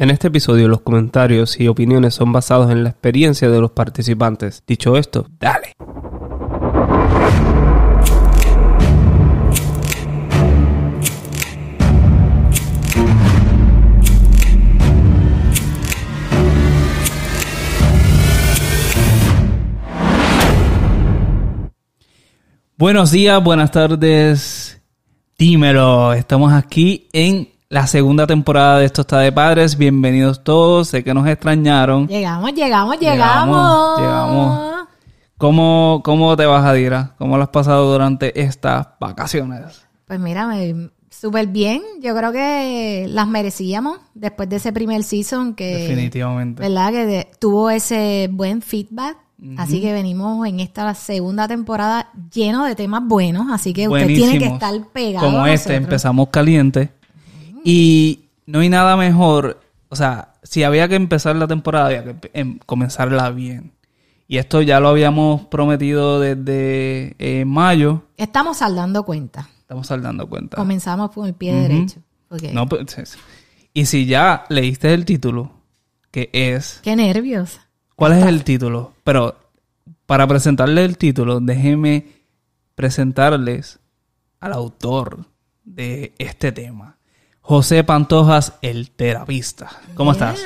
En este episodio los comentarios y opiniones son basados en la experiencia de los participantes. Dicho esto, dale. Buenos días, buenas tardes. Dímelo, estamos aquí en la segunda temporada de Esto está de padres. Bienvenidos todos, sé que nos extrañaron. Llegamos, llegamos, llegamos. Llegamos. ¿Cómo, cómo te vas, Adira? ¿Cómo lo has pasado durante estas vacaciones? Pues mira, me- súper bien. Yo creo que las merecíamos después de ese primer season que... Definitivamente. ¿Verdad? Que de- tuvo ese buen feedback. Así que venimos en esta segunda temporada lleno de temas buenos. Así que usted tiene que estar pegado Como a este, empezamos caliente. Y no hay nada mejor. O sea, si había que empezar la temporada, había que em- comenzarla bien. Y esto ya lo habíamos prometido desde eh, mayo. Estamos saldando cuenta. Estamos dando cuenta. Comenzamos con el pie derecho. No, pues, es- y si ya leíste el título, que es... Qué nervios. ¿Cuál es el título? Pero para presentarle el título, déjeme presentarles al autor de este tema. José Pantojas, el terapista. ¿Cómo estás?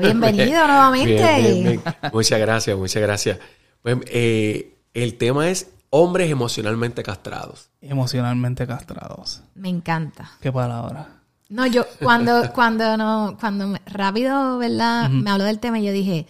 Bienvenido nuevamente. Bien, bien, bien. Muchas gracias, muchas gracias. Pues, eh, el tema es hombres emocionalmente castrados. Emocionalmente castrados. Me encanta. Qué palabra. No, yo cuando, cuando no, cuando rápido, ¿verdad? Me habló del tema y yo dije,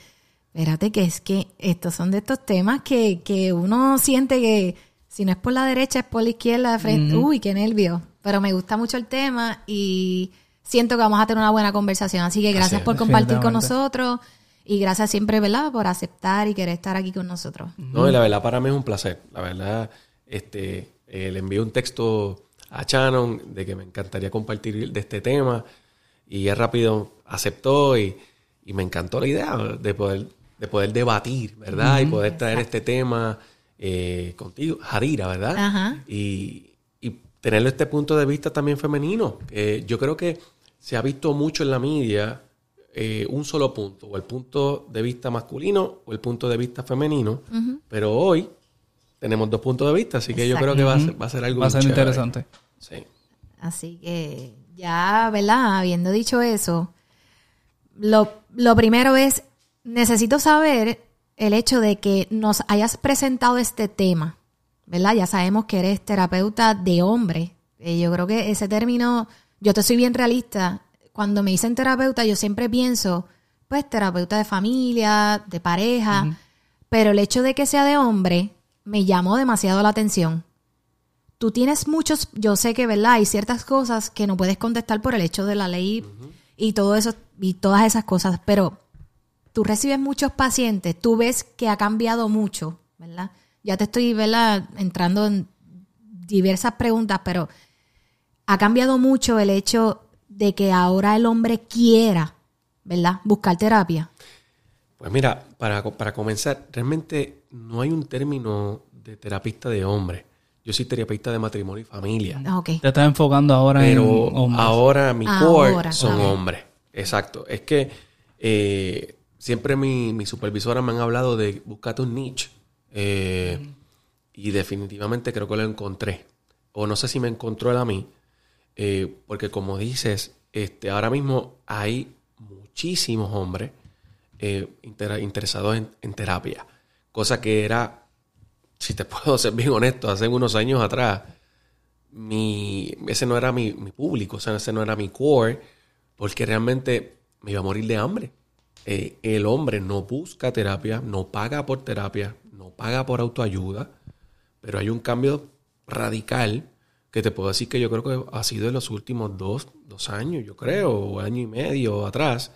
espérate que es que estos son de estos temas que, que uno siente que si no es por la derecha es por la izquierda de frente. Uy, qué nervio. Pero me gusta mucho el tema y siento que vamos a tener una buena conversación. Así que gracias es, por compartir con nosotros y gracias siempre, ¿verdad? Por aceptar y querer estar aquí con nosotros. No, y la verdad para mí es un placer. La verdad, este, eh, le envié un texto a Shannon de que me encantaría compartir de este tema y él rápido aceptó y, y me encantó la idea de poder, de poder debatir, ¿verdad? Y poder traer este tema eh, contigo, Jarira, ¿verdad? Ajá. Y, y tenerlo este punto de vista también femenino. que yo creo que se ha visto mucho en la media eh, un solo punto, o el punto de vista masculino o el punto de vista femenino, pero hoy tenemos dos puntos de vista, así que yo creo que va a ser, va a ser algo Va a ser chévere. interesante. Sí. Así que ya, ¿verdad? Habiendo dicho eso, lo, lo primero es, necesito saber el hecho de que nos hayas presentado este tema, ¿verdad? Ya sabemos que eres terapeuta de hombre. Eh, yo creo que ese término, yo te soy bien realista. Cuando me dicen terapeuta, yo siempre pienso, pues, terapeuta de familia, de pareja, pero el hecho de que sea de hombre me llamó demasiado la atención tú tienes muchos, yo sé que, ¿verdad? Hay ciertas cosas que no puedes contestar por el hecho de la ley y todo eso, y todas esas cosas, pero tú recibes muchos pacientes, tú ves que ha cambiado mucho, ¿verdad? Ya te estoy, ¿verdad? Entrando en diversas preguntas, pero ha cambiado mucho el hecho de que ahora el hombre quiera, ¿verdad? Buscar terapia. Pues mira, para, para comenzar, realmente no hay un término de terapista de hombre. Yo soy terapeuta de matrimonio y familia. Ah, Ok. Te estás enfocando ahora en Pero hombres. ahora mi Ahora, core son hombres. Exacto. Es que eh, siempre mi, mi supervisora me han hablado de buscarte un niche. Eh, Y definitivamente creo que lo encontré. O no sé si me encontró él a mí. eh, porque como dices, este, ahora mismo hay muchísimos hombres eh, inter- interesados en, en terapia. Cosa que era, si te puedo ser bien honesto, hace unos años atrás, mi, ese no era mi, mi público, o sea, ese no era mi core, porque realmente me iba a morir de hambre. Eh, el hombre no busca terapia, no paga por terapia, no paga por autoayuda, pero hay un cambio radical que te puedo decir que yo creo que ha sido en los últimos dos, dos años, yo creo, o año y medio atrás.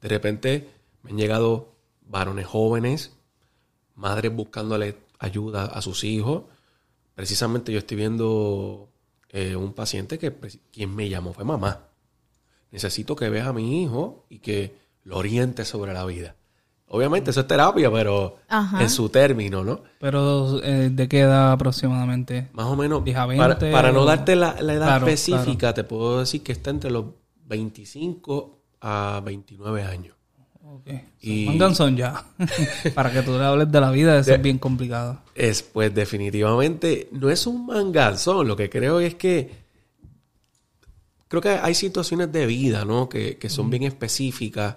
De repente me han llegado varones jóvenes, madres buscándole ayuda a sus hijos. Precisamente yo estoy viendo eh, un paciente que preci- quien me llamó fue mamá. Necesito que veas a mi hijo y que lo oriente sobre la vida. Obviamente eso es terapia, pero Ajá. en su término, ¿no? Pero, eh, ¿de qué edad aproximadamente? Más o menos, Dije a para, 20 para no o- darte la, la edad Claro, específica, te puedo decir que está entre los 25 a 29 años. Ok. Y- Manganzón ya. Para que tú le hables de la vida, eso es bien complicado. Es, pues definitivamente no es un manganzón. Lo que creo es que creo que hay situaciones de vida, ¿no? Que, que son bien específicas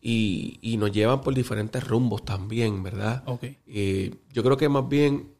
y, y nos llevan por diferentes rumbos también, ¿verdad? Ok. Eh, yo creo que más bien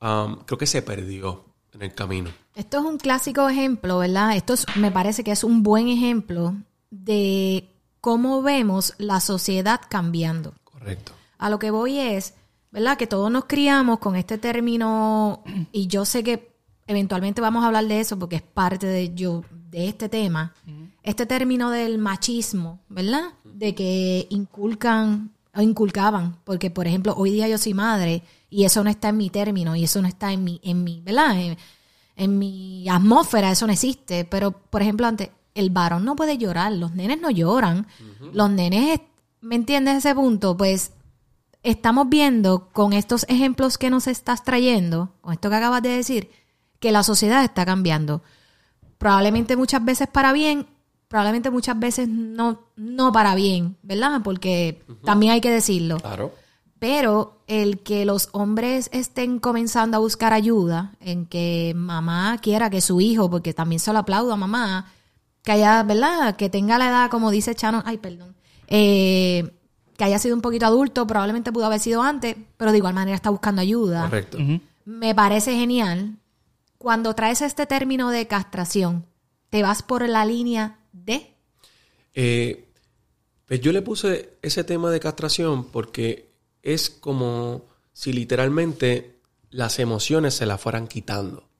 am, creo que se perdió en el camino. Esto es un clásico ejemplo, ¿verdad? Esto es- me parece que es un buen ejemplo de cómo vemos la sociedad cambiando. Correcto. A lo que voy es, ¿verdad? Que todos nos criamos con este término y yo sé que eventualmente vamos a hablar de eso porque es parte de yo de este tema. Este término del machismo, ¿verdad? De que inculcan o inculcaban, porque por ejemplo, hoy día yo soy madre y eso no está en mi término y eso no está en mi en mi, ¿verdad? En, en mi atmósfera eso no existe, pero por ejemplo, antes el varón no puede llorar, los nenes no lloran. Los nenes, ¿me entiendes ese punto? Pues estamos viendo con estos ejemplos que nos estás trayendo, con esto que acabas de decir, que la sociedad está cambiando. Probablemente muchas veces para bien, probablemente muchas veces no, no para bien, ¿verdad? Porque también hay que decirlo. Claro. Pero el que los hombres estén comenzando a buscar ayuda, en que mamá quiera que su hijo, porque también se lo aplaudo a mamá, que haya, ¿verdad? Que tenga la edad, como dice Chano, ay, perdón, eh, que haya sido un poquito adulto, probablemente pudo haber sido antes, pero de igual manera está buscando ayuda. Correcto. Me parece genial. Cuando traes este término de castración, te vas por la línea de... Eh, pues yo le puse ese tema de castración porque es como si literalmente las emociones se las fueran quitando.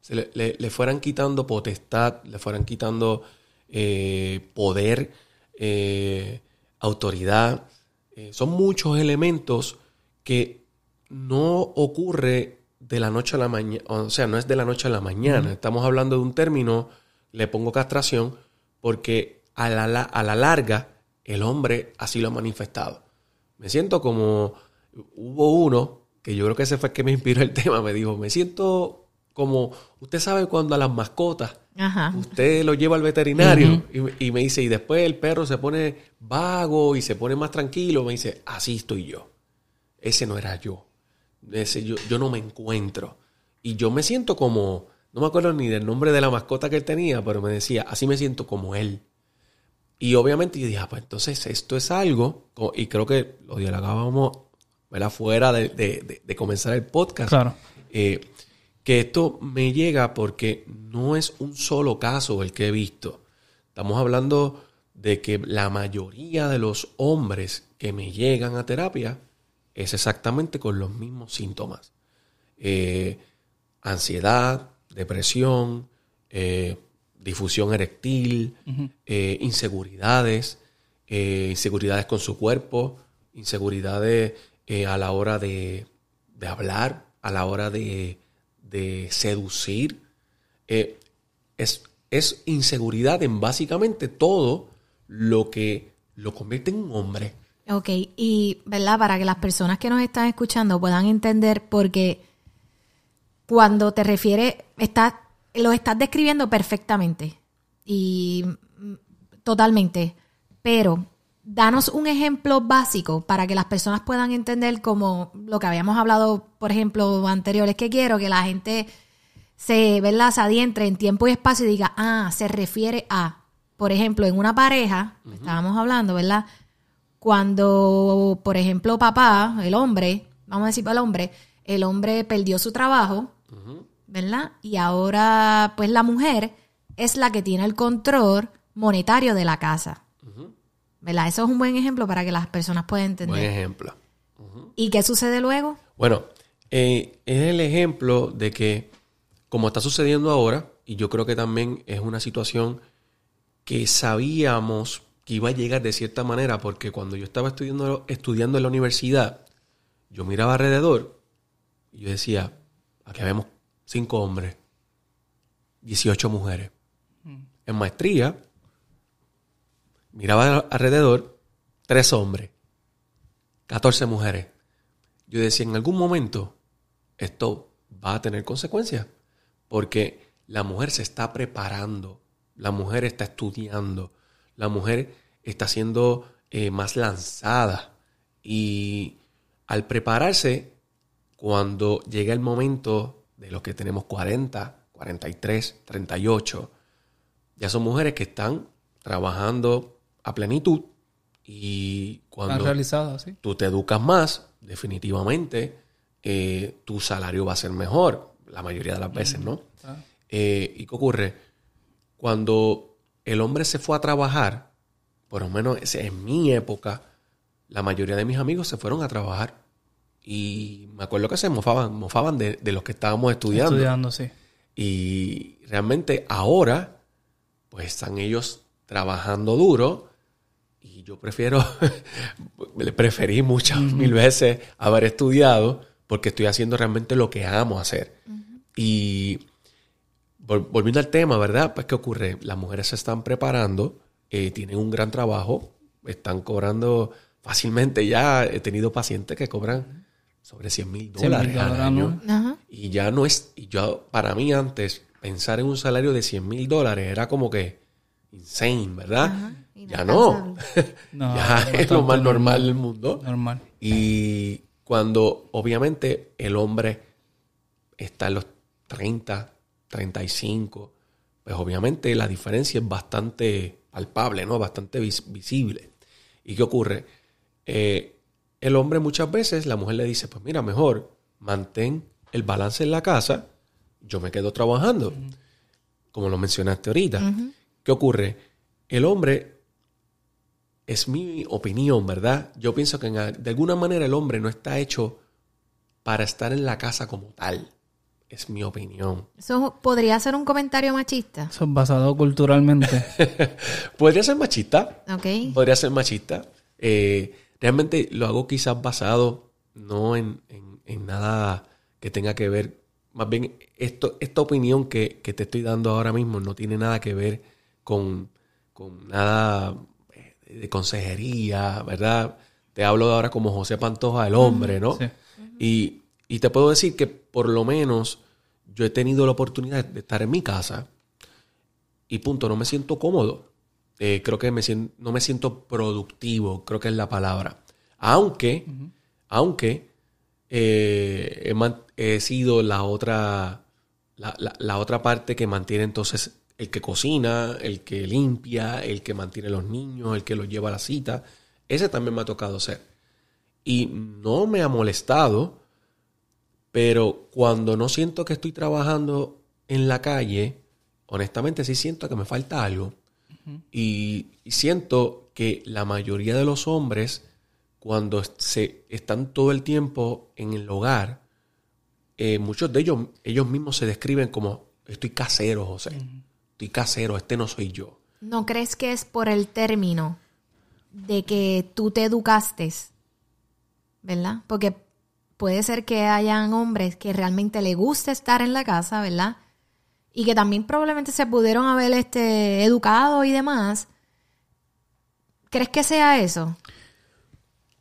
Se le, fueran quitando potestad, le fueran quitando eh, poder, eh, autoridad. Son muchos elementos que no ocurre de la noche a la mañana, o sea, no es de la noche a la mañana. Estamos hablando de un término, le pongo castración, porque a la, la- a la larga el hombre así lo ha manifestado. Me siento como, hubo uno, que yo creo que ese fue el que me inspiró el tema, me dijo, me siento como, usted sabe cuando a las mascotas Ajá. usted lo lleva al veterinario y, y me dice, y después el perro se pone vago y se pone más tranquilo, me dice, así estoy yo. Ese no era yo. Ese yo, yo no me encuentro. Y yo me siento como, no me acuerdo ni del nombre de la mascota que él tenía, pero me decía, así me siento como él. Y obviamente yo dije, ah, pues entonces esto es algo, y creo que lo dialogábamos ¿verdad? fuera de, de- de- de comenzar el podcast. Claro. Eh, que esto me llega porque no es un solo caso el que he visto. Estamos hablando de que la mayoría de los hombres que me llegan a terapia es exactamente con los mismos síntomas. Eh, ansiedad, depresión, eh, difusión erectil, eh, inseguridades, eh, inseguridades con su cuerpo, inseguridades a la hora de, de hablar, a la hora de, de seducir. Es, es inseguridad en básicamente todo lo que lo convierte en un hombre. Ok, y verdad, para que las personas que nos están escuchando puedan entender, porque cuando te refieres, estás, lo estás describiendo perfectamente y mm, totalmente, pero danos un ejemplo básico para que las personas puedan entender como lo que habíamos hablado, por ejemplo, anterior, es que quiero que la gente se, ¿verdad? se adientre en tiempo y espacio y diga, ah, se refiere a, por ejemplo, en una pareja, estábamos hablando, ¿verdad? Cuando, por ejemplo, papá, el hombre, vamos a decir para el hombre, el hombre perdió su trabajo, ¿verdad? Y ahora, pues la mujer es la que tiene el control monetario de la casa. ¿Verdad? Eso es un buen ejemplo para que las personas puedan entender. Buen ejemplo. ¿Y qué sucede luego? Bueno, eh, es el ejemplo de que, como está sucediendo ahora, y yo creo que también es una situación que sabíamos que iba a llegar de cierta manera, porque cuando yo estaba estudiando, estudiando en la universidad, yo miraba alrededor y yo decía, aquí vemos cinco hombres, 18 mujeres. En maestría, miraba alrededor, tres hombres, 14 mujeres. Yo decía, en algún momento esto va a tener consecuencias, porque la mujer se está preparando, la mujer está estudiando, la mujer está siendo eh, más lanzada. Y al prepararse, cuando llega el momento de los que tenemos 40, 43, 38, ya son mujeres que están trabajando a plenitud y cuando realizado, ¿sí? tú te educas más, definitivamente eh, tu salario va a ser mejor, la mayoría de las veces, ¿no? Ah. Eh, ¿Y qué ocurre? Cuando el hombre se fue a trabajar, por lo menos en mi época, la mayoría de mis amigos se fueron a trabajar. Y me acuerdo que se mofaban, mofaban de, de los que estábamos estudiando. Estudiando, sí. Y realmente ahora, pues están ellos trabajando duro. Y yo prefiero, le preferí muchas mil veces haber estudiado porque estoy haciendo realmente lo que amo hacer. Y volviendo al tema, ¿verdad? Pues, ¿qué ocurre? Las mujeres se están preparando, eh, tienen un gran trabajo, están cobrando fácilmente. Ya he tenido pacientes que cobran sobre 100 mil 100,000 dólares al año. Y ya no es, y yo, para mí antes, pensar en un salario de 100 mil dólares era como que insane, ¿verdad? Ya no. No, ya es lo más normal del mundo. Normal. Y cuando obviamente el hombre está en los 30, 35, pues obviamente la diferencia es bastante palpable, ¿no? Bastante vis- visible. ¿Y qué ocurre? Eh, el hombre muchas veces, la mujer le dice, pues mira, mejor mantén el balance en la casa, yo me quedo trabajando, como lo mencionaste ahorita. ¿Qué ocurre? El hombre es mi opinión, ¿verdad? Yo pienso que en de alguna manera el hombre no está hecho para estar en la casa como tal. Es mi opinión. Eso podría ser un comentario machista. Eso es basado culturalmente. Podría ser machista, ¿Ok? podría ser machista. Eh, realmente lo hago quizás basado no en, en- en nada que tenga que ver, más bien esto, esta opinión que, que te estoy dando ahora mismo no tiene nada que ver con, con nada eh, de consejería, ¿verdad? Te hablo ahora como José Pantoja, el hombre, ¿no? Sí. Y, y te puedo decir que por lo menos yo he tenido la oportunidad de estar en mi casa y punto, no me siento cómodo. Eh, creo que me no me siento productivo, creo que es la palabra. Aunque, aunque eh, he, sido la otra, la, la- la otra parte que mantiene entonces el que cocina, el que limpia, el que mantiene los niños, el que los lleva a la cita. Ese también me ha tocado ser. Y no me ha molestado, pero cuando no siento que estoy trabajando en la calle, honestamente sí siento que me falta algo. y, y siento que la mayoría de los hombres, cuando se están todo el tiempo en el hogar, eh, muchos de ellos, ellos mismos se describen como estoy casero, José. Estoy casero, este no soy yo. ¿No crees que es por el término de que tú te educaste? ¿Verdad? Porque puede ser que hayan hombres que realmente le guste estar en la casa, ¿verdad? Y que también probablemente se pudieron haber este, educado y demás. ¿Crees que sea eso?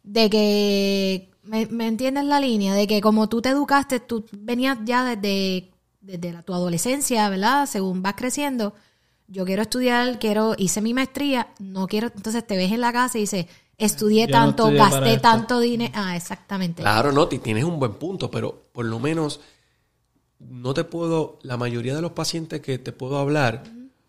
De que, ¿me, me entiendes la línea? De que como tú te educaste, tú venías ya desde, desde la- tu adolescencia, ¿verdad? Según vas creciendo, yo quiero estudiar, quiero, hice mi maestría, no quiero, entonces te ves en la casa y dices, estudié Yo tanto, gasté tanto dinero. Ah, exactamente. Claro, no, ti- tienes un buen punto, pero por lo menos no te puedo, la mayoría de los pacientes que te puedo hablar,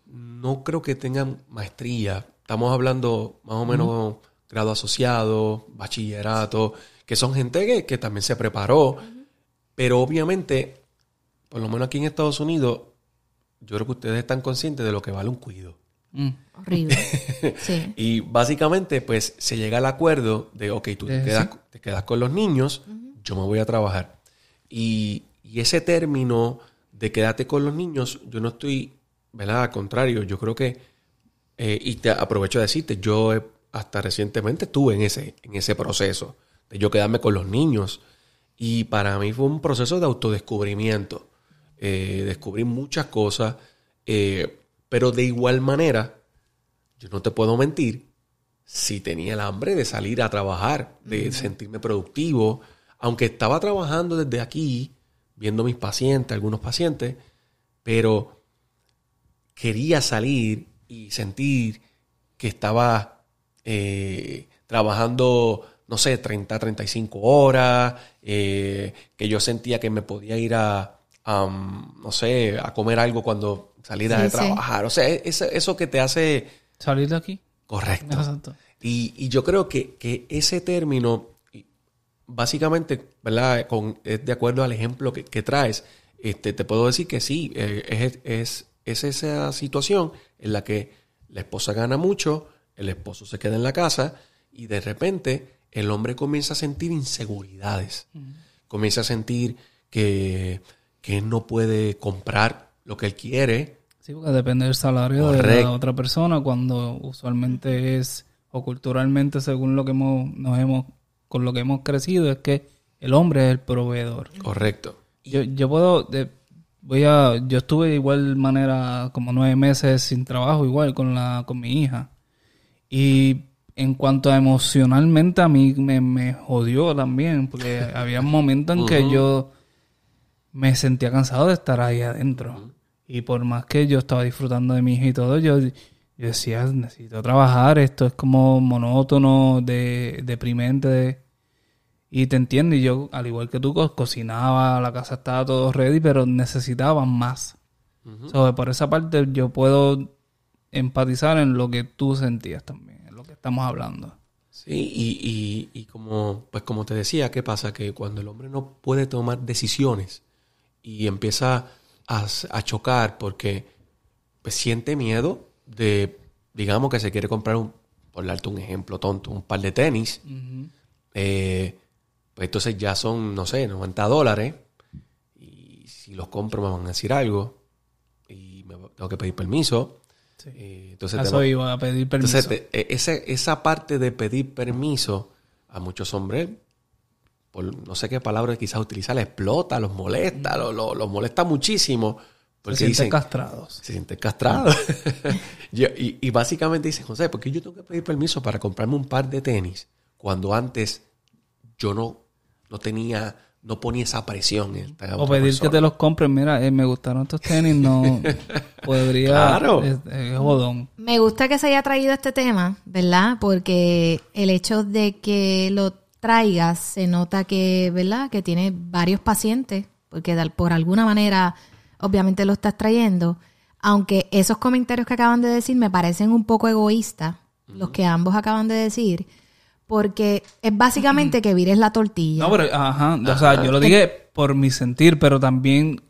no creo que tengan maestría. Estamos hablando más o menos grado asociado, bachillerato, que son gente que, que también se preparó, pero obviamente, por lo menos aquí en Estados Unidos, yo creo que ustedes están conscientes de lo que vale un cuido. Mm. Horrible. Sí. Y básicamente, pues, se llega al acuerdo de, ok, tú te quedas, sí. te quedas con los niños, yo me voy a trabajar. Y, y ese término de quédate con los niños, yo no estoy, ¿verdad? Al contrario, yo creo que, eh, y te aprovecho de decirte, yo hasta recientemente estuve en ese, en ese proceso de yo quedarme con los niños. Y para mí fue un proceso de autodescubrimiento. Eh, descubrí muchas cosas, eh, pero de igual manera, yo no te puedo mentir, si tenía el hambre de salir a trabajar, de sentirme productivo, aunque estaba trabajando desde aquí, viendo mis pacientes, algunos pacientes, pero quería salir y sentir que estaba eh, trabajando, no sé, 30, 35 horas, eh, que yo sentía que me podía ir a, um, no sé, a comer algo cuando saliera Sí, de sí. trabajar. O sea, eso, eso que te hace Salir de aquí. correcto. Exacto. Y, y yo creo que, que ese término, básicamente, ¿verdad? Con, es de acuerdo al ejemplo que, que traes, este, te puedo decir que sí, eh, es, es, es esa situación en la que la esposa gana mucho, el esposo se queda en la casa y de repente el hombre comienza a sentir inseguridades. Comienza a sentir que, que él no puede comprar lo que él quiere. Sí, porque depende del salario de la otra persona cuando usualmente es, o culturalmente según lo que hemos, nos hemos, con lo que hemos crecido, es que el hombre es el proveedor. Correcto. Yo, yo puedo, de- voy a, yo estuve de igual manera como nueve meses sin trabajo, igual con la, con mi hija. Y en cuanto a emocionalmente a mí me, me jodió también, porque había momentos en que yo me sentía cansado de estar ahí adentro. Y por más que yo estaba disfrutando de mi hija y todo, yo, yo decía, necesito trabajar, esto es como monótono, de, deprimente. de- y te entiendo, y yo, al igual que tú, co- cocinaba, la casa estaba todo ready, pero necesitaba más. So, por esa parte yo puedo empatizar en lo que tú sentías también, en lo que estamos hablando. Sí, y, y, y como, pues como te decía, ¿qué pasa? Que cuando el hombre no puede tomar decisiones y empieza a, chocar porque pues, siente miedo de, digamos que se quiere comprar un, por darte un ejemplo tonto, un par de tenis, eh, pues entonces ya son, no sé, 90 dólares y si los compro me van a decir algo y me tengo que pedir permiso. Sí. Eh, entonces Eso iba a pedir permiso. entonces, te- e- ese- esa parte de pedir permiso a muchos hombres, por no sé qué palabra quizás utiliza, les explota, los molesta, lo- lo- los molesta muchísimo. Se Porque sienten dicen, castrados. se sienten castrados. Yo- y, y básicamente dicen, José, ¿por qué yo tengo que pedir permiso para comprarme un par de tenis cuando antes yo no, no tenía, no ponía esa presión en esta O pedir persona? que te los compren. Mira, eh, me gustaron estos tenis, no podría. Claro. Es, es jodón. Me gusta que se haya traído este tema, ¿verdad? Porque el hecho de que lo traigas se nota que, ¿verdad? Que tiene varios pacientes, porque de- por alguna manera, obviamente lo estás trayendo. Aunque esos comentarios que acaban de decir me parecen un poco egoístas, los que ambos acaban de decir, porque es básicamente que vires la tortilla. No, pero, ajá. O sea, yo lo dije por mi sentir, pero también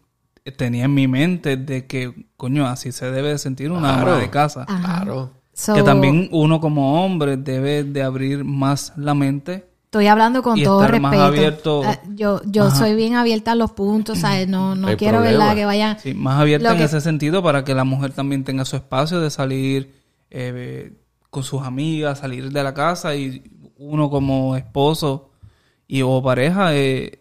tenía en mi mente de que, coño, así se debe de sentir una Claro. ama de casa. Ajá. Claro. So, Que también uno como hombre debe de abrir más la mente. Estoy hablando con y todo estar respeto. más abierto. Ah, yo yo soy bien abierta a los puntos, ¿sabes? No, no No hay quiero, problema. ¿verdad? Que vayan... Sí, más abierta Lo en que- ese sentido para que la mujer también tenga su espacio de salir eh, con sus amigas, salir de la casa y uno como esposo y o pareja eh,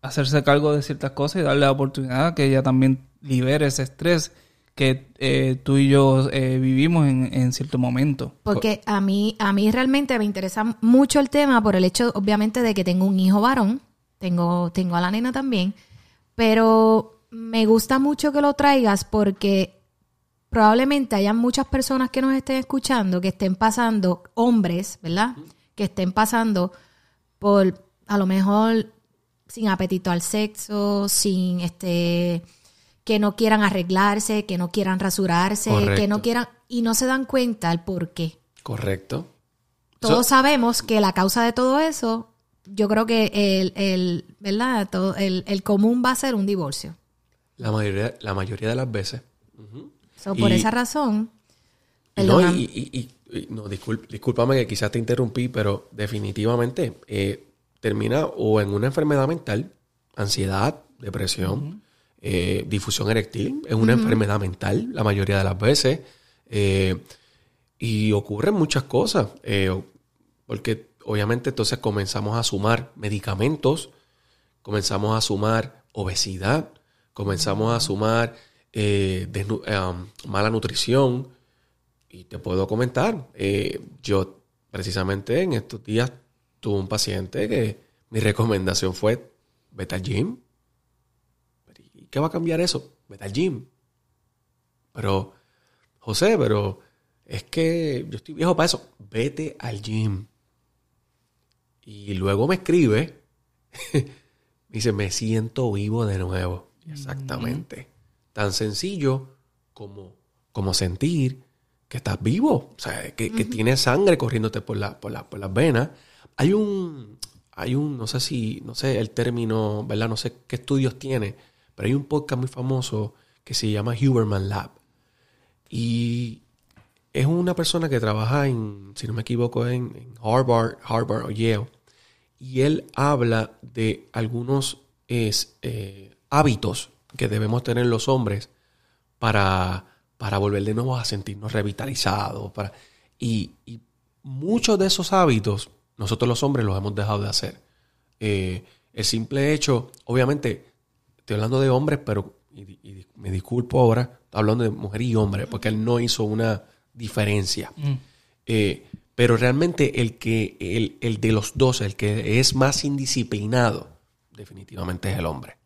hacerse cargo de ciertas cosas y darle la oportunidad que ella también libere ese estrés que eh, tú y yo eh, vivimos en, en cierto momento. Porque a mí, a mí realmente me interesa mucho el tema por el hecho, obviamente, de que tengo un hijo varón, tengo, tengo a la nena también, pero me gusta mucho que lo traigas porque probablemente hayan muchas personas que nos estén escuchando que estén pasando, hombres, ¿verdad? Que estén pasando por, a lo mejor, sin apetito al sexo, sin este que no quieran arreglarse, que no quieran rasurarse, que no quieran y no se dan cuenta el por qué. Correcto. Todos So- sabemos que la causa de todo eso, yo creo que el, el ¿verdad? Todo, el, el común va a ser un divorcio. La mayoría, la mayoría de las veces. So, por Y- esa razón, no, y, y- y- y- no, discul- discúlpame que quizás te interrumpí, pero definitivamente eh, termina o en una enfermedad mental, ansiedad, depresión, eh, difusión eréctil, es una enfermedad mental la mayoría de las veces. eh, y ocurren muchas cosas, eh, porque obviamente entonces comenzamos a sumar medicamentos, comenzamos a sumar obesidad, comenzamos a sumar mala nutrición. Y te puedo comentar, yo precisamente en estos días tuve un paciente que mi recomendación fue, vete al gym. ¿Y qué va a cambiar eso? Vete al gym. Pero, José, pero es que yo estoy viejo para eso. Vete al gym. Y luego me escribe, me dice, me siento vivo de nuevo. Exactamente. Tan sencillo como, como sentir que estás vivo, o sea, que, que tienes sangre corriéndote por, la, por, la- por las venas. Hay un, hay un, no sé si, no sé el término, ¿verdad? No sé qué estudios tiene, pero hay un podcast muy famoso que se llama Huberman Lab. Y es una persona que trabaja en, si no me equivoco, en, Harvard, Harvard o Yale. Y él habla de algunos eh, hábitos que debemos tener los hombres para, para volver de nuevo a sentirnos revitalizados. Para, y, y muchos de esos hábitos nosotros los hombres los hemos dejado de hacer. Eh, el simple hecho, obviamente, estoy hablando de hombres, pero y, y me disculpo ahora, estoy hablando de mujer y hombre, porque él no hizo una diferencia. Eh, pero realmente el que, el, el de los dos, el que es más indisciplinado, definitivamente es el hombre.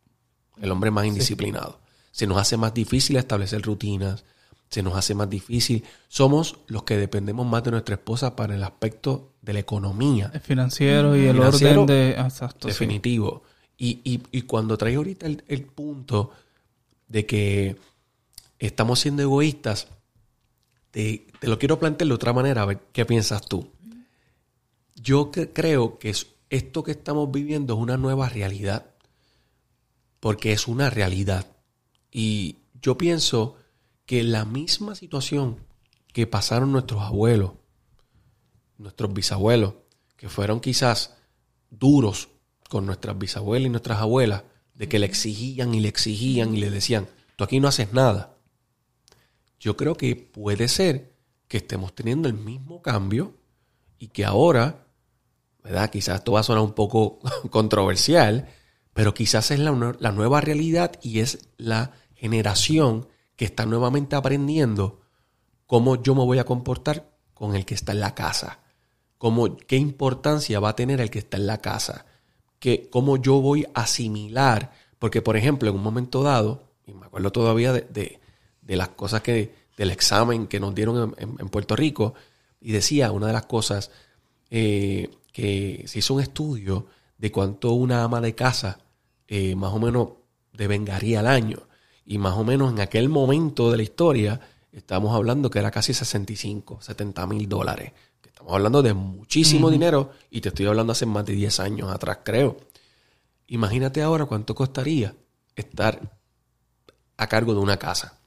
El hombre más indisciplinado. Se nos hace más difícil establecer rutinas, se nos hace más difícil. Somos los que dependemos más de nuestra esposa para el aspecto de la economía. El financiero y el Financiero, orden de... Exacto, sí. Y, y, cuando traes ahorita el, punto de que estamos siendo egoístas, te, te lo quiero plantear de otra manera, a ver qué piensas tú. Yo cre- creo que es- esto que estamos viviendo es una nueva realidad, porque es una realidad. Y yo pienso que la misma situación que pasaron nuestros abuelos, nuestros bisabuelos, que fueron quizás duros con nuestras bisabuelas y nuestras abuelas, de que le exigían y le exigían y le decían, tú aquí no haces nada. Yo creo que puede ser que estemos teniendo el mismo cambio y que ahora, ¿verdad? Quizás esto va a sonar un poco controversial, pero quizás es la, la nueva realidad y es la generación que está nuevamente aprendiendo cómo yo me voy a comportar con el que está en la casa. Cómo, qué importancia va a tener el que está en la casa. Que, cómo yo voy a asimilar. Porque, por ejemplo, en un momento dado, y me acuerdo todavía de, de- las cosas que, del examen que nos dieron en Puerto Rico, y decía una de las cosas eh, que se hizo un estudio de cuánto una ama de casa eh, más o menos devengaría al año. Y más o menos en aquel momento de la historia, estamos hablando que era casi 65, 70 mil dólares. Estamos hablando de muchísimo dinero y te estoy hablando hace más de 10 años atrás, creo. Imagínate ahora cuánto costaría estar a cargo de una casa.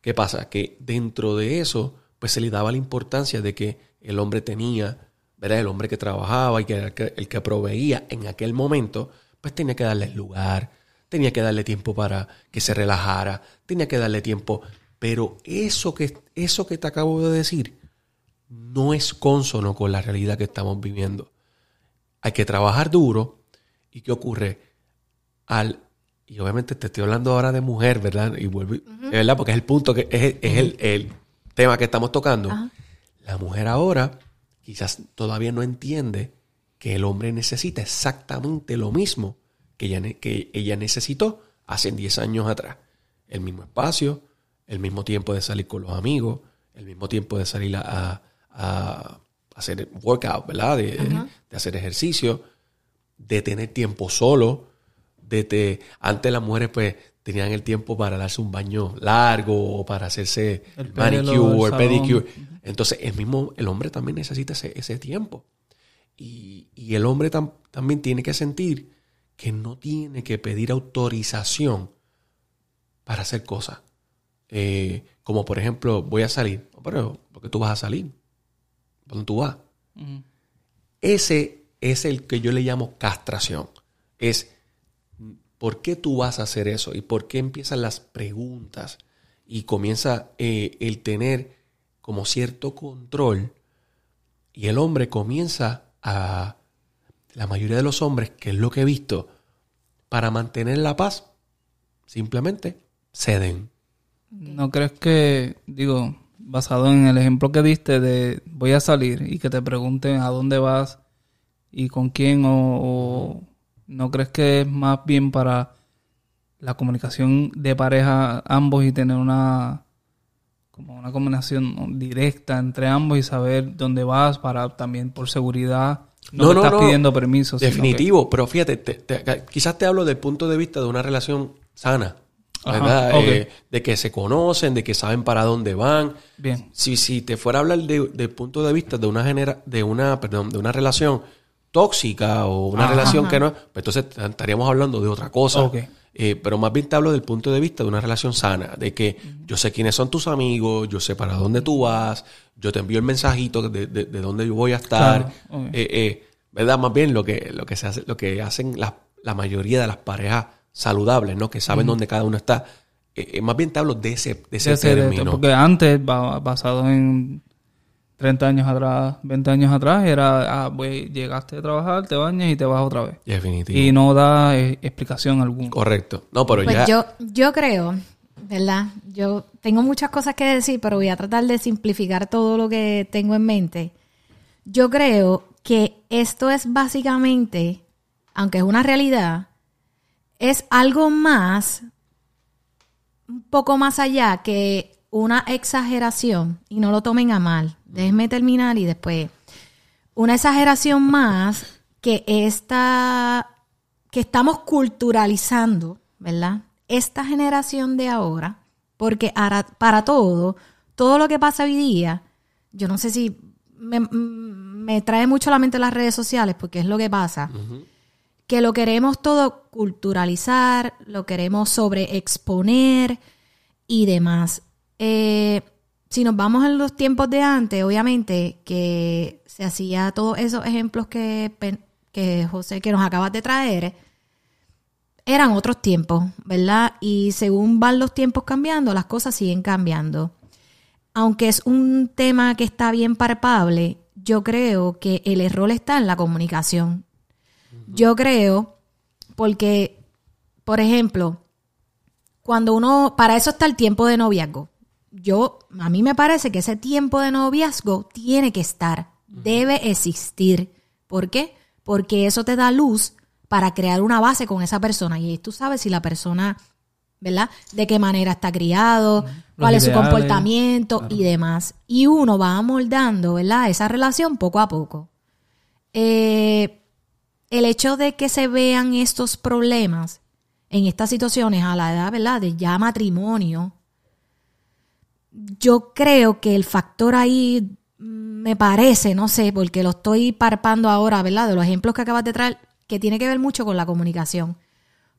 ¿Qué pasa? Que dentro de eso, pues se le daba la importancia de que el hombre tenía, ¿verdad? El hombre que trabajaba y que era el que, el que proveía en aquel momento, pues tenía que darle el lugar, tenía que darle tiempo para que se relajara, tenía que darle tiempo. Pero eso que, eso que te acabo de decir no es consono con la realidad que estamos viviendo. Hay que trabajar duro. ¿Y qué ocurre? Al, y obviamente te estoy hablando ahora de mujer, ¿verdad? Y vuelvo, es verdad, porque es el punto que es, es el, el tema que estamos tocando. La mujer ahora quizás todavía no entiende que el hombre necesita exactamente lo mismo que ella, que ella necesitó hace 10 años atrás. El mismo espacio, el mismo tiempo de salir con los amigos, el mismo tiempo de salir a, a- a hacer workout, ¿verdad? De, de hacer ejercicio, de tener tiempo solo, de te, antes las mujeres pues tenían el tiempo para darse un baño largo o para hacerse El manicure, el el pedicure. Entonces, el mismo, el hombre también necesita ese, ese tiempo. Y, y el hombre tam- también tiene que sentir que no tiene que pedir autorización para hacer cosas. Eh, como por ejemplo, voy a salir. Pero, ¿por qué tú vas a salir? ¿Por ¿Dónde tú vas? Ese es el que yo le llamo castración. Es ¿por qué tú vas a hacer eso? ¿Y por qué empiezan las preguntas? Y comienza eh, el tener como cierto control. Y el hombre comienza a... La mayoría de los hombres, que es lo que he visto, para mantener la paz, simplemente ceden. ¿No crees que, digo, basado en el ejemplo que diste de voy a salir y que te pregunten a dónde vas y con quién o, o no crees que es más bien para la comunicación de pareja ambos y tener una como una combinación directa entre ambos y saber dónde vas para también por seguridad no, No, te no, estás no. pidiendo permiso. que- Definitivo, pero fíjate, te- te- quizás te hablo del punto de vista de una relación sana, Eh, de que se conocen, de que saben para dónde van. Bien. Si, si te fuera a hablar de, del punto de vista de una genera, de una, perdón, de una relación tóxica o una Ajá. relación que no, pues entonces estaríamos hablando de otra cosa. Eh, pero más bien te hablo del punto de vista de una relación sana, de que yo sé quiénes son tus amigos, yo sé para dónde tú vas, yo te envío el mensajito de, de, de dónde yo voy a estar. Claro. Eh, eh, ¿Verdad? Más bien lo que, lo que se hace, lo que hacen las- la mayoría de las parejas saludables, ¿no? Que saben dónde cada uno está. Eh, eh, más bien te hablo de ese, de ese de esto, término. porque antes, ba- basado en 30 años atrás, 20 años atrás, era, ah, pues, llegaste a trabajar, te bañas y te vas otra vez. Definitivo. Y no da eh, explicación alguna. Correcto. No, pero Pues ya. yo, yo creo, ¿verdad? Yo tengo muchas cosas que decir, pero voy a tratar de simplificar todo lo que tengo en mente. Yo creo que esto es básicamente, aunque es una realidad, es algo más, un poco más allá que una exageración, y no lo tomen a mal, déjenme terminar y después, una exageración más que esta, que estamos culturalizando, ¿verdad? Esta generación de ahora, porque ara- para todo, todo lo que pasa hoy día, yo no sé si me, me trae mucho a la mente las redes sociales, porque es lo que pasa, que lo queremos todo culturalizar, lo queremos sobreexponer y demás. Eh, si nos vamos en los tiempos de antes, obviamente que se hacía todos esos ejemplos que, que José, que nos acabas de traer, eran otros tiempos, ¿verdad? Y según van los tiempos cambiando, las cosas siguen cambiando. Aunque es un tema que está bien palpable, yo creo que el error está en la comunicación. Yo creo, porque, por ejemplo, cuando uno, para eso está el tiempo de noviazgo. Yo, a mí me parece que ese tiempo de noviazgo tiene que estar, debe existir. ¿Por qué? Porque eso te da luz para crear una base con esa persona. Y ahí tú sabes si la persona, ¿verdad? De qué manera está criado, cuál es su comportamiento y demás. Y uno va amoldando, ¿verdad? Esa relación poco a poco. Eh, el hecho de que se vean estos problemas en estas situaciones a la edad, ¿verdad? De ya matrimonio, yo creo que el factor ahí mm, me parece, no sé, porque lo estoy parpando ahora, ¿verdad? De los ejemplos que acabas de traer, que tiene que ver mucho con la comunicación.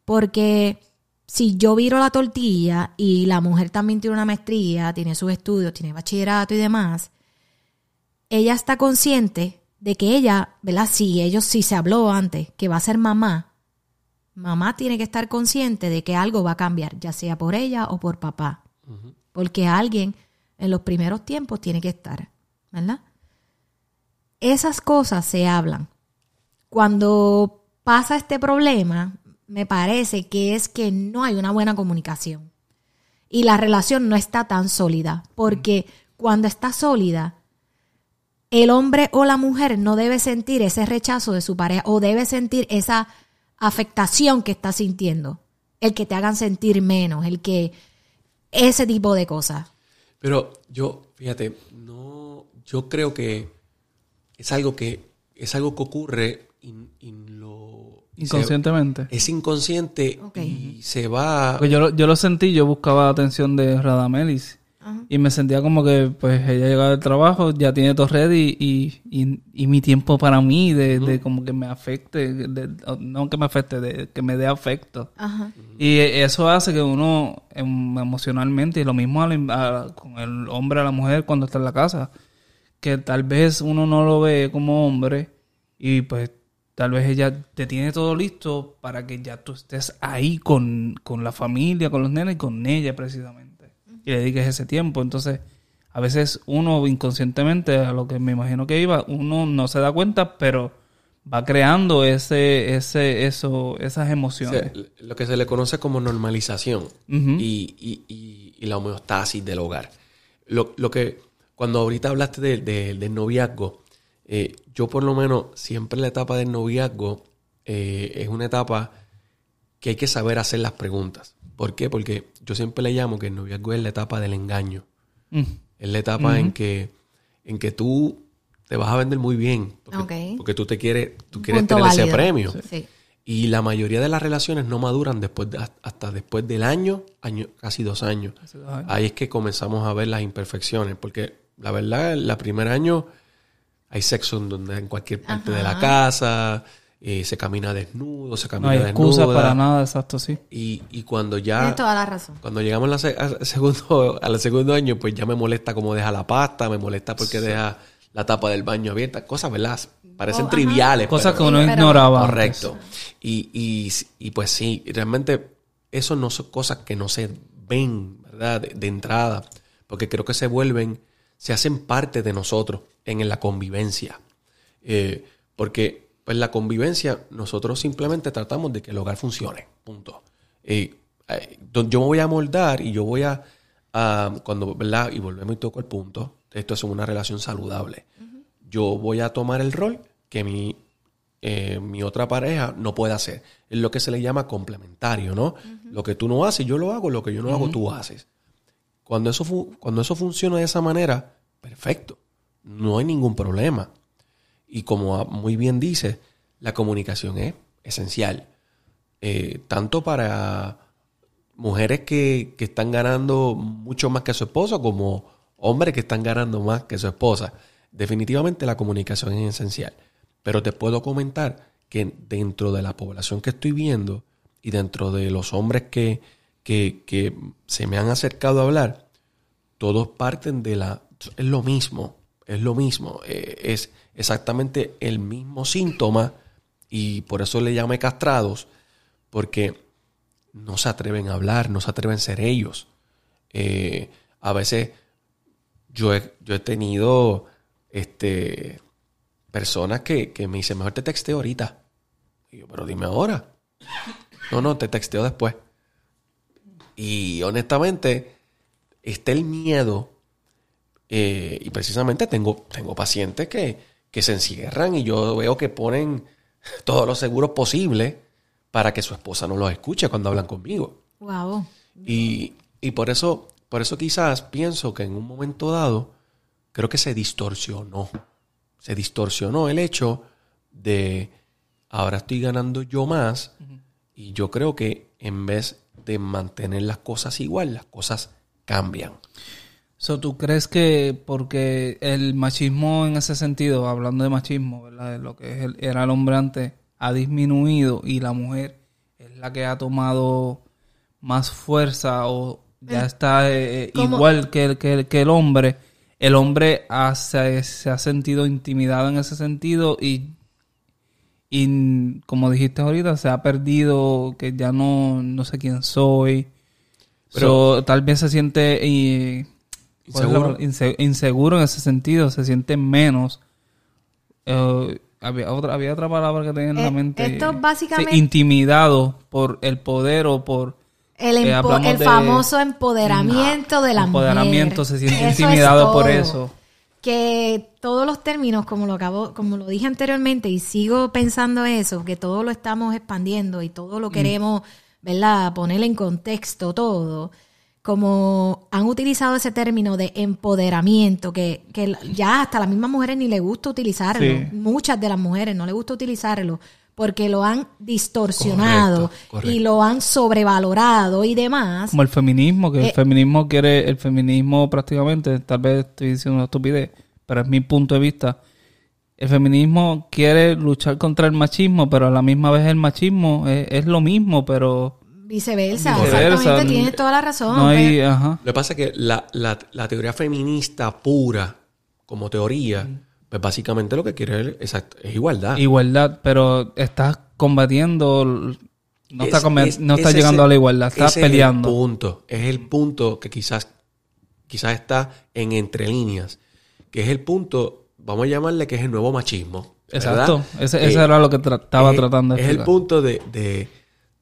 Porque si yo viro la tortilla y la mujer también tiene una maestría, tiene sus estudios, tiene bachillerato y demás, ella está consciente de que ella, ¿verdad? Si ellos sí se habló antes, que va a ser mamá, mamá tiene que estar consciente de que algo va a cambiar, ya sea por ella o por papá. Porque alguien en los primeros tiempos tiene que estar, ¿verdad? Esas cosas se hablan. Cuando pasa este problema, me parece que es que no hay una buena comunicación. Y la relación no está tan sólida. Porque cuando está sólida, el hombre o la mujer no debe sentir ese rechazo de su pareja o debe sentir esa afectación que está sintiendo. El que te hagan sentir menos, el que... Ese tipo de cosas. Pero yo, fíjate, no, yo creo que es algo que es algo que ocurre in- in lo Inconscientemente. se- es inconsciente y se va. Yo, lo- yo lo sentí, yo buscaba atención de Radamelis. Y me sentía como que, pues, ella llegaba del trabajo, ya tiene todo ready y, y, y mi tiempo para mí, de, de como que me afecte, de- no que me afecte, de que me dé afecto. Ajá. Y eso hace que uno em, emocionalmente, y lo mismo a la- a- con el hombre a la mujer cuando está en la casa, que tal vez uno no lo ve como hombre y pues tal vez ella te tiene todo listo para que ya tú estés ahí con, con la familia, con los nenes y con ella precisamente. Y le dediques ese tiempo. Entonces, a veces uno inconscientemente, a lo que me imagino que iba, uno no se da cuenta, pero va creando ese, ese, eso, esas emociones. lo que se le conoce como normalización Ujú. y, y- y- y la homeostasis del hogar. Lo, lo que, cuando ahorita hablaste de- de- del noviazgo, eh, yo por lo menos siempre la etapa del noviazgo eh, es una etapa que hay que saber hacer las preguntas. ¿Por qué? Porque yo siempre le llamo que el noviazgo es la etapa del engaño. Mm. Es la etapa en que en que tú te vas a vender muy bien. Porque, tú te quieres, tú quieres Punto tener ese premio. Sí. Y la mayoría de las relaciones no maduran después de- hasta después del año, año, casi dos años. Hace dos años. Ahí es que comenzamos a ver las imperfecciones. Porque la verdad, el primer año hay sexo en, donde, en cualquier parte de la casa, eh, se camina desnudo, se No camina hay excusa desnuda. para nada, exacto, sí. Y, y cuando ya... Tienes toda la razón. Cuando llegamos al segundo, al segundo año, pues ya me molesta cómo deja la pasta, me molesta porque deja la tapa del baño abierta, cosas, ¿verdad? Parecen Oh, triviales. Cosas que uno ignoraba. Correcto. Y, y, y pues sí, realmente eso no son cosas que no se ven, ¿verdad? De, de entrada, porque creo que se vuelven, se hacen parte de nosotros en, la convivencia. Eh, porque pues la convivencia, nosotros simplemente tratamos de que el hogar funcione, punto. Eh, eh, yo me voy a moldar y yo voy a, a- cuando, ¿verdad? Y volvemos y toco el punto, esto es una relación saludable. Yo voy a tomar el rol que mi, eh, mi otra pareja no puede hacer. Es lo que se le llama complementario, ¿no? Lo que tú no haces, yo lo hago, lo que yo no hago, tú haces. Cuando eso, cuando eso funciona de esa manera, perfecto. No hay ningún problema. Y como muy bien dice, la comunicación es esencial. Eh, tanto para mujeres que, que están ganando mucho más que su esposo como hombres que están ganando más que su esposa. Definitivamente la comunicación es esencial. Pero te puedo comentar que dentro de la población que estoy viendo y dentro de los hombres que, que, que se me han acercado a hablar, todos parten de la... Es lo mismo, es lo mismo, eh, es exactamente el mismo síntoma y por eso le llamé castrados, porque no se atreven a hablar, no se atreven a ser ellos. Eh, a veces yo he, yo he tenido este, personas que, que me dicen, mejor te texteo ahorita. Y yo, pero dime ahora. No, no, te texteo después. Y honestamente, está el miedo. eh, y precisamente tengo, tengo pacientes que, que se encierran y yo veo que ponen todos los seguros posibles para que su esposa no los escuche cuando hablan conmigo. Wow. Y, y por eso, por eso quizás pienso que en un momento dado, creo que se distorsionó. Se distorsionó el hecho de ahora estoy ganando yo más. Y yo creo que en vez de mantener las cosas igual, las cosas cambian. So, ¿Tú crees que porque el machismo en ese sentido, hablando de machismo, ¿verdad? De lo que es el- era el hombre antes, ha disminuido y la mujer es la que ha tomado más fuerza o ya está eh, eh, igual que el, que, el- que el hombre? El hombre ha- se, se ha sentido intimidado en ese sentido y, y como dijiste ahorita, se ha perdido que ya no, no sé quién soy. Pero- So, tal vez se siente eh, ¿cuál es la Inseguro. palabra? Inse- inseguro en ese sentido, se siente menos. Eh, había, otra, había otra palabra que tenía en la Eh, mente. esto Sí, básicamente- intimidado por el poder o por... El, Eh, el de- famoso empoderamiento de la empoderamiento, mujer. se siente es intimidado por eso. Que todos los términos, como lo acabo, como lo dije anteriormente, y sigo pensando eso, que todo lo estamos expandiendo y todo Mm. lo queremos, ¿verdad? Poner en contexto todo. Como han utilizado ese término de empoderamiento, que, que ya hasta las mismas mujeres ni les gusta utilizarlo. Sí. Muchas de las mujeres no les gusta utilizarlo porque lo han distorsionado Correcto, correcto. y lo han sobrevalorado y demás. Como el feminismo, que el Eh, feminismo quiere, el feminismo prácticamente, tal vez estoy diciendo una estupidez, pero es mi punto de vista. El feminismo quiere luchar contra el machismo, pero a la misma vez el machismo es, es lo mismo, pero Viceversa, Viceversa, exactamente, no- tienes toda la razón. no hay, pero- ajá. Lo que pasa es que la, la- la teoría feminista pura, como teoría, pues básicamente lo que quiere es, exacto, es igualdad. Igualdad, pero estás combatiendo, no Es- estás comba- es- no estás ese llegando es a la igualdad, estás ese Es peleando. el punto, es el punto que quizás, quizás está en entre líneas, que es el punto, vamos a llamarle que es el nuevo machismo. ¿verdad? Exacto, ese, ese Eh, era lo que tra- estaba es- tratando de Es el punto de, de-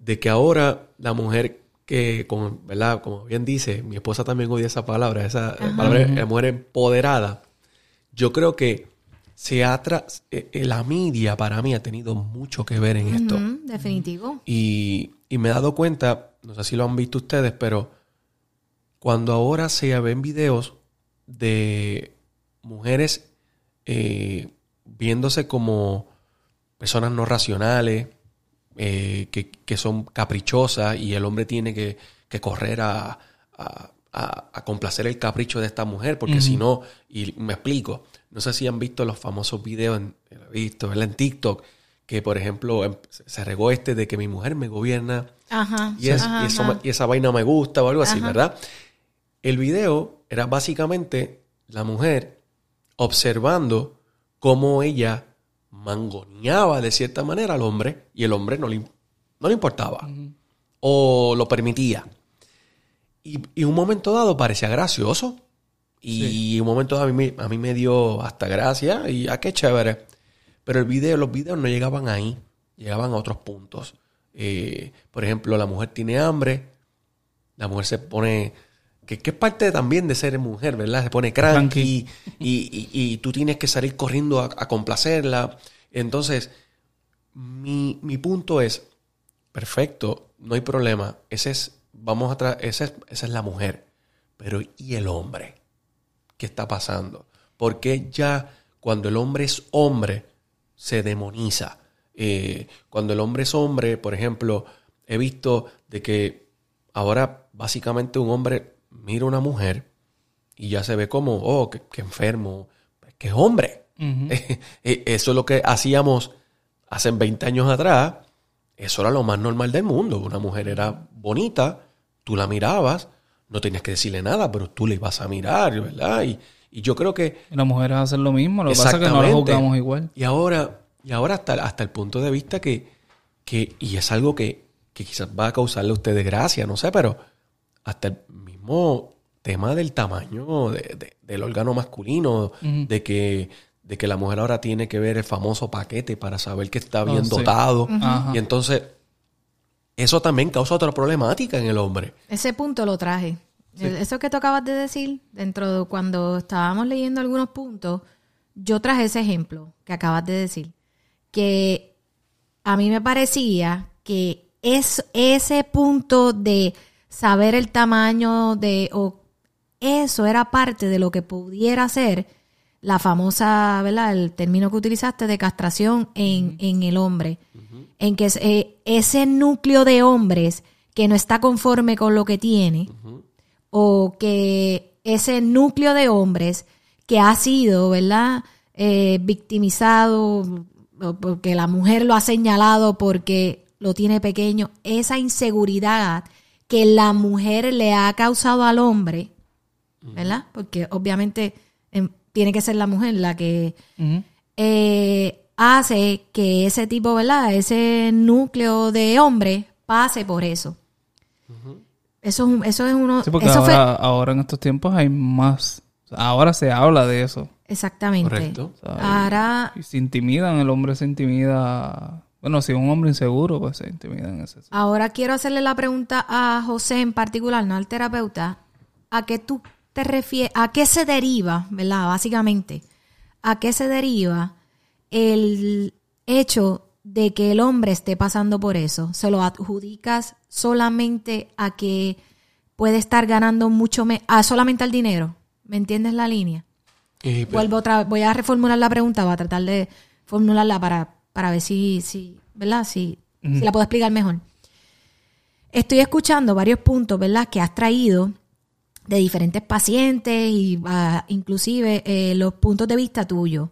de que ahora la mujer que, como, ¿verdad? Como bien dice, mi esposa también odia esa palabra, esa palabra, la mujer empoderada. Yo creo que se ha tra- eh, eh, la media para mí ha tenido mucho que ver en esto. Definitivo. Y, y me he dado cuenta, no sé si lo han visto ustedes, pero cuando ahora se ven videos de mujeres eh, viéndose como personas no racionales, eh, que, que son caprichosas y el hombre tiene que, que correr a, a- a- a complacer el capricho de esta mujer, porque si no, y me explico, no sé si han visto los famosos videos, en, visto, en TikTok, que por ejemplo em- se regó este de que mi mujer me gobierna Ajá. y, es- ajá, y eso ajá. me- y esa vaina me gusta o algo así. ¿verdad? El video era básicamente la mujer observando cómo ella mangoneaba de cierta manera al hombre y el hombre no le, no le importaba o lo permitía. Y, y un momento dado parecía gracioso. Y un momento dado a mí, me- a mí me dio hasta gracia y a qué chévere. Pero el video, los videos no llegaban ahí, llegaban a otros puntos. Eh, por ejemplo, la mujer tiene hambre, la mujer se pone, que, que es parte también de ser mujer, ¿verdad? Se pone cranky y, y- y tú tienes que salir corriendo a, a complacerla. Entonces, mi, mi punto es, perfecto, no hay problema. Ese es, vamos a esa es, esa es la mujer. Pero ¿y el hombre? ¿Qué está pasando? Porque ya cuando el hombre es hombre, se demoniza. Eh, cuando el hombre es hombre, por ejemplo, he visto de que ahora básicamente un hombre mira a una mujer y ya se ve como, oh, qué, qué enfermo, que es hombre. Eh, Eso es lo que hacíamos hace 20 años atrás. Eso era lo más normal del mundo. Una mujer era bonita, tú la mirabas, no tenías que decirle nada, pero tú le ibas a mirar, ¿verdad? Y, y yo creo que Y las mujeres hacen lo mismo, lo que pasa es que no las juzgamos igual. Y ahora, y ahora hasta, hasta el punto de vista que, que y es algo que, que quizás va a causarle a ustedes gracia, no sé, pero hasta el mismo tema del tamaño de- de- del órgano masculino, de que de que la mujer ahora tiene que ver el famoso paquete para saber que está bien Oh, sí. dotado. Y entonces, eso también causa otra problemática en el hombre. Ese punto lo traje. El- Eso que tú acabas de decir, dentro de cuando estábamos leyendo algunos puntos, yo traje ese ejemplo que acabas de decir. Que a mí me parecía que es ese punto de saber el tamaño de o eso era parte de lo que pudiera ser la famosa, ¿verdad? El término que utilizaste de castración en, en el hombre. En que eh, ese núcleo de hombres que no está conforme con lo que tiene, o que ese núcleo de hombres que ha sido, ¿verdad? Eh, victimizado, o porque la mujer lo ha señalado porque lo tiene pequeño, esa inseguridad que la mujer le ha causado al hombre, ¿verdad? Porque obviamente em, tiene que ser la mujer la que eh, hace que ese tipo, ¿verdad? Ese núcleo de hombre pase por eso. Eso, es un- eso es uno... Sí, porque eso fue- ahora, ahora en estos tiempos hay más. Ahora se habla de eso. exactamente. Correcto. O sea, y- Ahora, y se intimidan, el hombre se intimida. Bueno, si es un hombre inseguro, pues se intimida en ese. ahora quiero hacerle la pregunta a José en particular, no al terapeuta. ¿A qué tú te refieres? ¿A qué se deriva, verdad? Básicamente, ¿a qué se deriva el hecho de que el hombre esté pasando por eso? ¿Se lo adjudicas solamente a que puede estar ganando mucho, me a solamente al dinero? ¿Me entiendes la línea? Y, pues, Vuelvo otra voy a reformular la pregunta, voy a tratar de formularla para, para ver si, si ¿verdad? Si, si la puedo explicar mejor. Estoy escuchando varios puntos, ¿verdad? Que has traído de diferentes pacientes y ah, inclusive eh, los puntos de vista tuyos.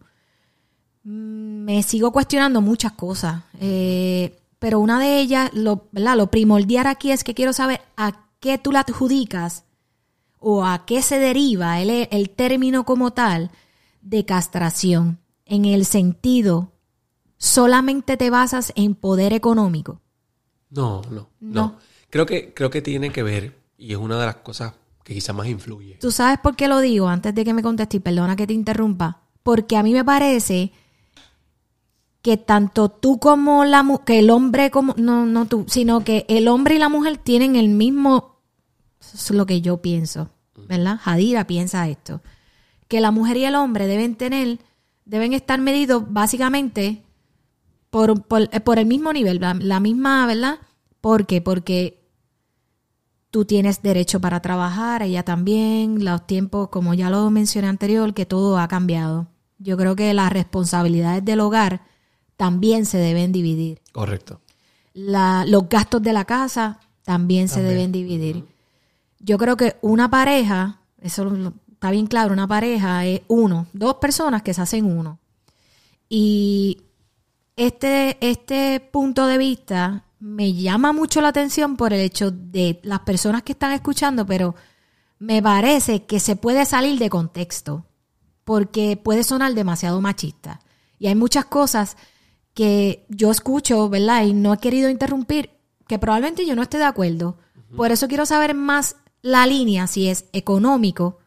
Me sigo cuestionando muchas cosas, eh, pero una de ellas, lo, ¿verdad? Lo primordial aquí es que quiero saber a qué tú la adjudicas o a qué se deriva el, el término como tal de castración, en el sentido, solamente te basas en poder económico. no, no, no, No. Creo que, creo que tiene que ver, y es una de las cosas que quizás más influye. ¿Tú sabes por qué lo digo antes de que me contestes? Perdona que te interrumpa. Porque a mí me parece que tanto tú como la mujer, que el hombre como, no, no tú, sino que el hombre y la mujer tienen el mismo, eso es lo que yo pienso, ¿verdad? Jadira piensa esto, que la mujer y el hombre deben tener, deben estar medidos básicamente por, por, eh, por el mismo nivel, la, la misma, ¿verdad? ¿Por qué? Porque tú tienes derecho para trabajar, ella también, los tiempos, como ya lo mencioné anterior, que todo ha cambiado. Yo creo que las responsabilidades del hogar también se deben dividir. Correcto. La- los gastos de la casa también, se deben dividir. Yo creo que una pareja, eso lo- está bien claro, una pareja es uno, dos personas que se hacen uno. Y este, este punto de vista me llama mucho la atención por el hecho de las personas que están escuchando, pero me parece que se puede salir de contexto porque puede sonar demasiado machista. Y hay muchas cosas que yo escucho, ¿verdad? Y no he querido interrumpir, que probablemente yo no esté de acuerdo. Por eso quiero saber más la línea, si es económico,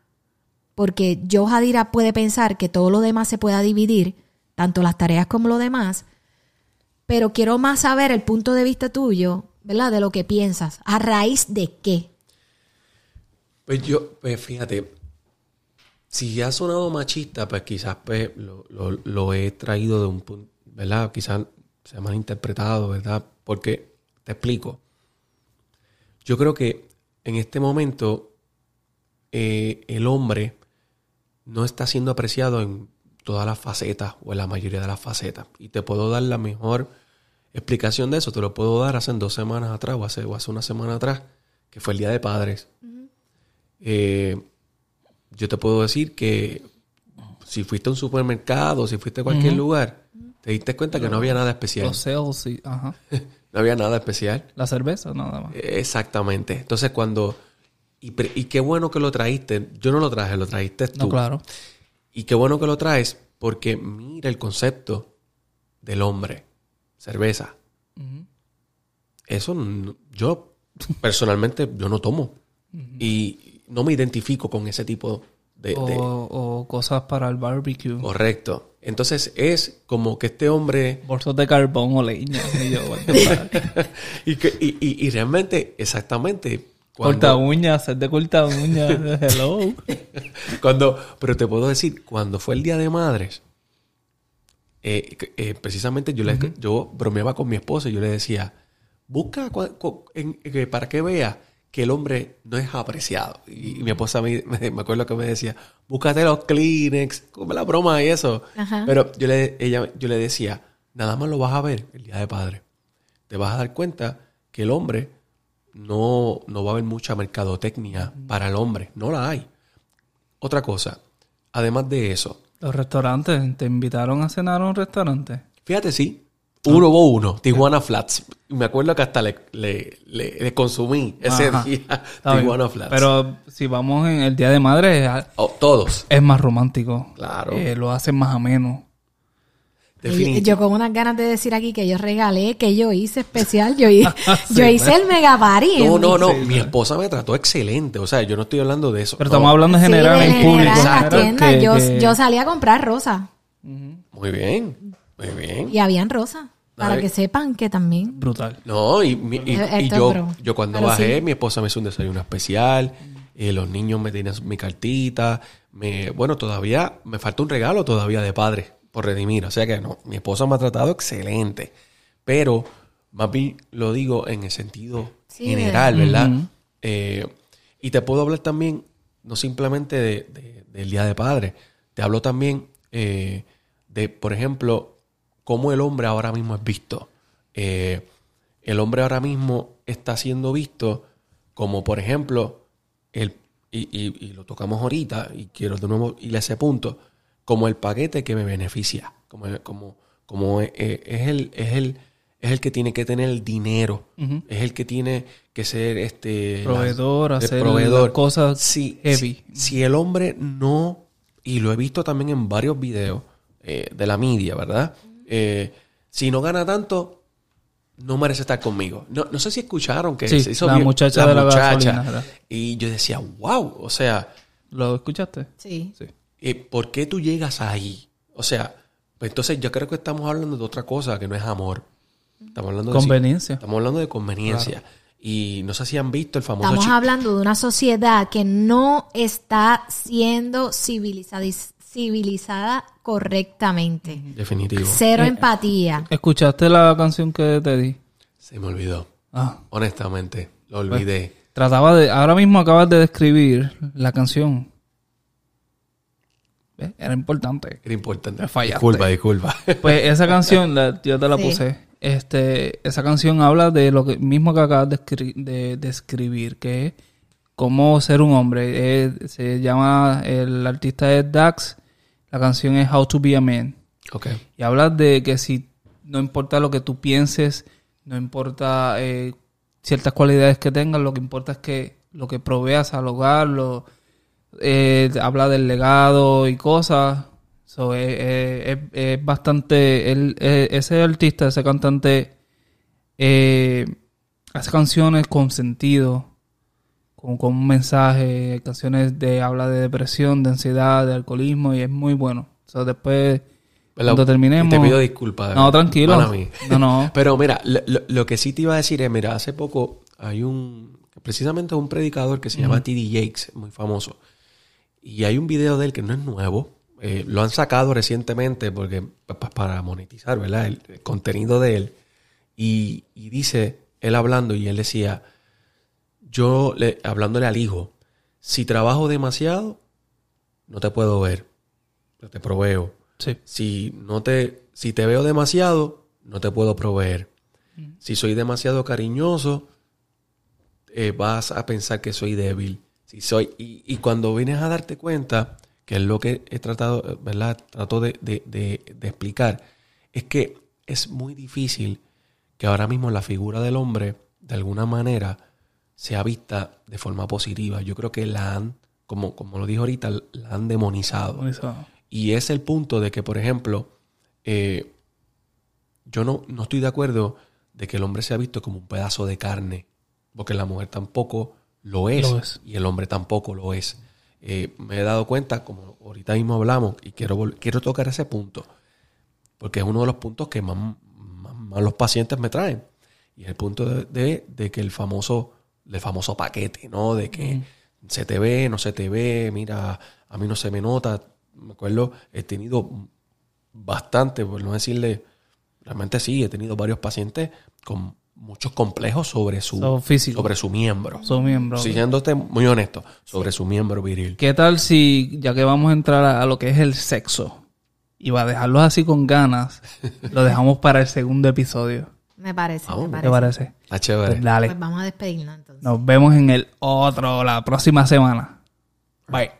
porque yo, Jadira, puede pensar que todo lo demás se pueda dividir, tanto las tareas como lo demás, pero quiero más saber el punto de vista tuyo, ¿verdad? De lo que piensas. ¿A raíz de qué? Pues yo, pues fíjate, si ha sonado machista, pues quizás pues, lo, he traído de un punto, ¿verdad? Quizás se ha malinterpretado, ¿verdad? Porque, te explico. Yo creo que en este momento eh, el hombre no está siendo apreciado en todas las facetas o en la mayoría de las facetas. Y te puedo dar la mejor explicación de eso. Te lo puedo dar hace dos semanas atrás o hace, o hace una semana atrás, que fue el Día de Padres. Eh, yo te puedo decir que si fuiste a un supermercado, si fuiste a cualquier lugar, te diste cuenta que no había nada especial. Los sales y... Ajá. No había nada especial. La cerveza, nada más. Exactamente. Entonces cuando... Y, y qué bueno que lo traíste. Yo no lo traje, lo trajiste tú. No, claro. Y qué bueno que lo traes porque mira el concepto del hombre. Cerveza. Eso no- yo personalmente yo no tomo. Y no me identifico con ese tipo de... O, de- o cosas para el barbecue. Correcto. Entonces es como que este hombre... Bolsos de carbón o leña. Y yo, que, y, y- y realmente, exactamente... Corta Cuando, uñas, set de corta uñas. Hello. cuando, pero te puedo decir, cuando fue el Día de Madres, eh, eh, precisamente yo, le, yo bromeaba con mi esposa y yo le decía, busca en- que para que vea que el hombre no es apreciado. Y, y mi esposa me, me, me acuerdo que me decía, búscate los Kleenex, como la broma y eso. Ajá. Pero yo le, ella, yo le decía, nada más lo vas a ver el Día de Padre. Te vas a dar cuenta que el hombre no, no va a haber mucha mercadotecnia para el hombre. No la hay. Otra cosa, además de eso, Los restaurantes. ¿Te invitaron a cenar a un restaurante? fíjate, sí, uno hubo uno, Tijuana Flats. Me acuerdo que hasta le, le, le- le consumí ese Ajá. día. Tijuana Flats. Pero si vamos en el Día de Madre, Oh, todos, es más romántico. Claro. Eh, lo hacen más ameno. Yo con unas ganas de decir aquí que yo regalé, que yo hice especial, yo, hi- Sí, yo hice el mega party. No, no, no, Sí, mi esposa me trató excelente. O sea, yo no estoy hablando de eso. Pero No. estamos hablando en general, de en general, público. en que- yo, que- yo salí a comprar rosa Muy bien, muy bien. y habían rosa. Para que sepan que también. Brutal. No, y, mi- y- y yo, yo cuando Pero bajé, sí. mi esposa me hizo un desayuno especial, eh, los niños me tenían mi cartita, me, bueno, todavía me falta un regalo todavía de padre por redimir, o sea que no, mi esposa me ha tratado excelente, pero más bien lo digo en el sentido Sí, general, ¿verdad? Eh, y te puedo hablar también, no simplemente de- de- del Día de Padre, te hablo también eh, de, por ejemplo, cómo el hombre ahora mismo es visto. Eh, el hombre ahora mismo está siendo visto como, por ejemplo, el, y, y- y lo tocamos ahorita, y quiero de nuevo ir a ese punto, como el paquete que me beneficia, como, el- como, como eh, eh, es, el, es, el, es el que tiene que tener el dinero, es el que tiene que ser este Proveedor, el hacer las cosas Si- heavy. Si, si el hombre no, y lo he visto también en varios videos eh, de la media, ¿verdad? Eh, si no gana tanto, no merece estar conmigo. No, no sé si escucharon que Sí, se hizo la bien- muchacha de la gasolina, ¿verdad? Y yo decía, wow, o sea, ¿Lo escuchaste? Sí. Sí. Eh, ¿por qué tú llegas ahí? O sea, pues entonces yo creo que estamos hablando de otra cosa que no es amor. Estamos hablando de Conveniencia. Estamos hablando de conveniencia. Y no sé si han visto el famoso Estamos hablando de una sociedad que no está siendo civilizada, civilizada correctamente. Definitivo. Cero empatía. ¿Escuchaste la canción que te di? Se me olvidó. Ah, Honestamente, lo olvidé. Trataba de. Ahora mismo acabas de describir la canción. ¿Ves? Era importante. Era importante. Me fallaste. Disculpa, disculpa. Pues esa canción, la- yo te la Sí. puse. Este, esa canción habla de lo que mismo que acabas de, escri- de describir, que es cómo ser un hombre. Eh, se llama, el artista es Dax, la canción es How to Be a Man. ok. Y habla de que si no importa lo que tú pienses, no importa eh, ciertas cualidades que tengas, lo que importa es que lo que proveas al hogar, lo, eh, habla del legado y cosas. So, eh, eh, es, bastante. él, eh, ese artista, ese cantante, eh, hace canciones con sentido, con, con un mensaje, canciones de habla de depresión, de ansiedad, de alcoholismo, y es muy bueno. So, después, ¿Verdad? cuando terminemos. Te pido disculpas. No, tranquilo. Mala mía. No, no. Pero mira, lo, que sí te iba a decir es, mira, hace poco hay un, precisamente un predicador que se llama T.D. Jakes, muy famoso. Y hay un video de él que no es nuevo. eh, lo han sacado recientemente porque pa- pa- para monetizar, ¿verdad? El, el contenido de él. Y, y dice, él hablando, y él decía, yo, le, hablándole al hijo, si trabajo demasiado, no te puedo ver, no te proveo. Sí. Si no te, si te veo demasiado, no te puedo proveer. Si soy demasiado cariñoso, eh, vas a pensar que soy débil. Si soy, y, y cuando vienes a darte cuenta, que es lo que he tratado, ¿verdad? Trato de, de- de- de explicar, es que es muy difícil que ahora mismo la figura del hombre, de alguna manera, sea vista de forma positiva. Yo creo que la han, como, como lo dije ahorita, la han demonizado. Demonizado. Y es el punto de que, por ejemplo, eh, yo no, no estoy de acuerdo de que el hombre sea visto como un pedazo de carne, porque la mujer tampoco lo es, Lo es. y el hombre tampoco lo es. Eh, me he dado cuenta, como ahorita mismo hablamos, y quiero, quiero tocar ese punto, porque es uno de los puntos que más, más- más los pacientes me traen. Y es el punto de, de- de que el famoso, el famoso paquete, ¿no? De que se te ve, no se te ve, mira, a mí no se me nota. Me acuerdo, he tenido bastante, por no decirle, realmente sí, he tenido varios pacientes con muchos complejos sobre su, So, físico. sobre su miembro. Su miembro. Siguiéndote muy honesto, sobre su miembro viril. ¿Qué tal si, ya que vamos a entrar a, a lo que es el sexo, y va a dejarlos así con ganas, lo dejamos para el segundo episodio? Me parece, Ah, me ¿qué ¿Qué te parece. parece? Está chévere. Pues dale. Pues vamos a despedirnos entonces. Nos vemos en el otro, la próxima semana. Bye.